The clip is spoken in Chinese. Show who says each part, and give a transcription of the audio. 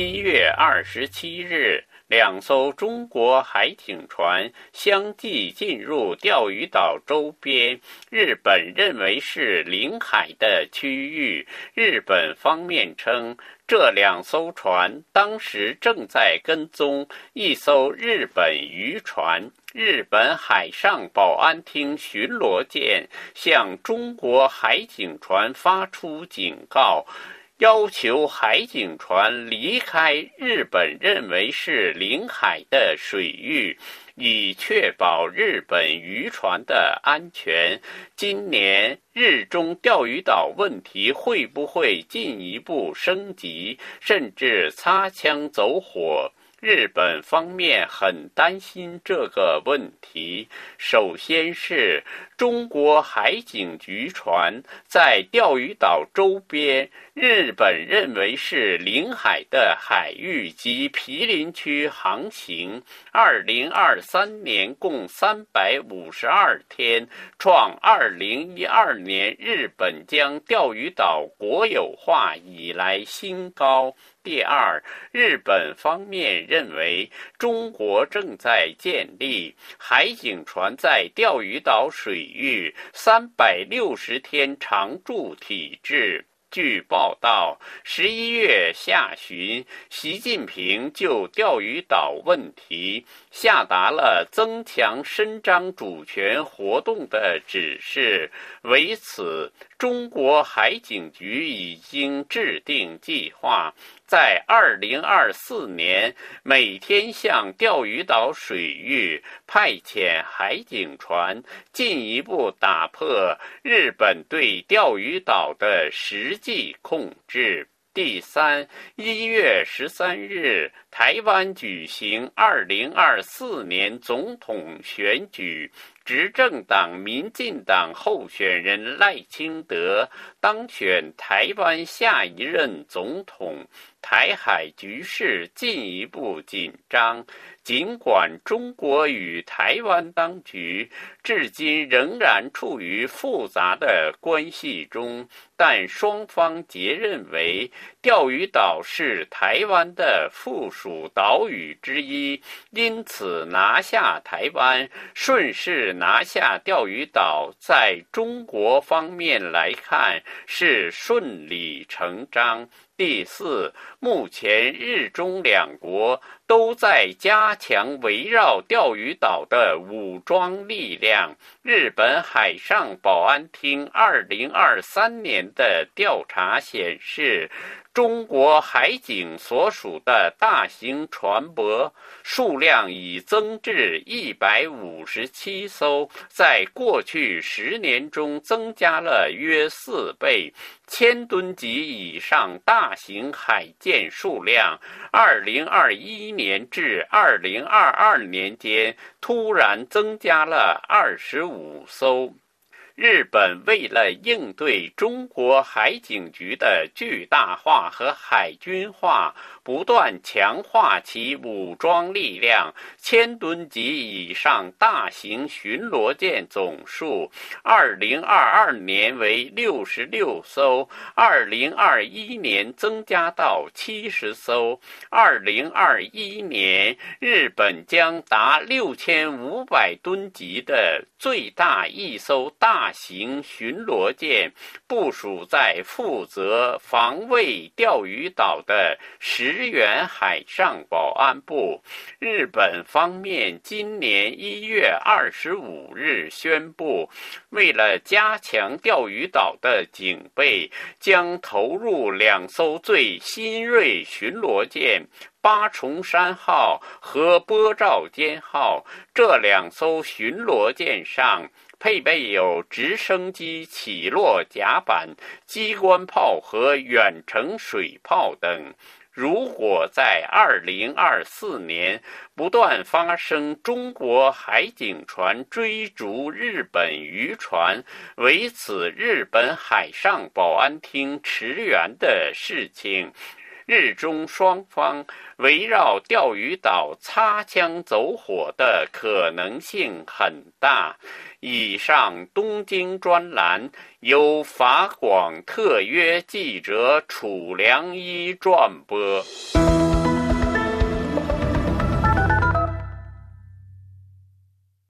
Speaker 1: 一月二十七日，两艘中国海警船相继进入钓鱼岛周边，日本认为是领海的区域。日本方面称，这两艘船当时正在跟踪一艘日本渔船。日本海上保安厅巡逻舰向中国海警船发出警告。要求海警船离开日本认为是领海的水域，以确保日本渔船的安全。今年日中钓鱼岛问题会不会进一步升级，甚至擦枪走火？日本方面很担心这个问题。首先是中国海警局船在钓鱼岛周边，日本认为是领海的海域及毗邻区航行。二零二三年共三百五十二天，创二零一二年日本将钓鱼岛国有化以来新高。第二，日本方面认为中国正在建立海警船在钓鱼岛水域三百六十天常驻体制。据报道，十一月下旬，习近平就钓鱼岛问题下达了增强伸张主权活动的指示。为此，中国海警局已经制定计划。在二零二四年，每天向钓鱼岛水域派遣海警船，进一步打破日本对钓鱼岛的实际控制。第三，一月十三日，台湾举行二零二四年总统选举。执政党民进党候选人赖清德当选台湾下一任总统，台海局势进一步紧张。尽管中国与台湾当局至今仍然处于复杂的关系中，但双方皆认为钓鱼岛是台湾的附属岛屿之一，因此拿下台湾顺势。拿下钓鱼岛，在中国方面来看是顺理成章。第四，目前日中两国都在加强围绕钓鱼岛的武装力量。日本海上保安厅二零二三年的调查显示。中国海警所属的大型船舶数量已增至一百五十七艘，在过去十年中增加了约四倍。千吨级以上大型海舰数量，二零二一年至二零二二年间突然增加了二十五艘。日本为了应对中国海警局的巨大化和海军化。不断强化其武装力量，千吨级以上大型巡逻舰总数，二零二二年为六十六艘，二零二一年增加到七十艘，二零二一年日本将达六千五百吨级的最大一艘大型巡逻舰部署在负责防卫钓鱼岛的石原海上保安部，日本方面今年一月二十五日宣布，为了加强钓鱼岛的警备，将投入两艘最新锐巡逻舰“八重山号”和“波照间号”。这两艘巡逻舰上配备有直升机起落甲板、机关炮和远程水炮等。如果在二零二四年不断发生中国海警船追逐日本渔船、为此日本海上保安厅驰援的事情，日中双方围绕钓鱼岛擦枪走火的可能性很大。以上东京专栏由法广特约记者楚良一撰播。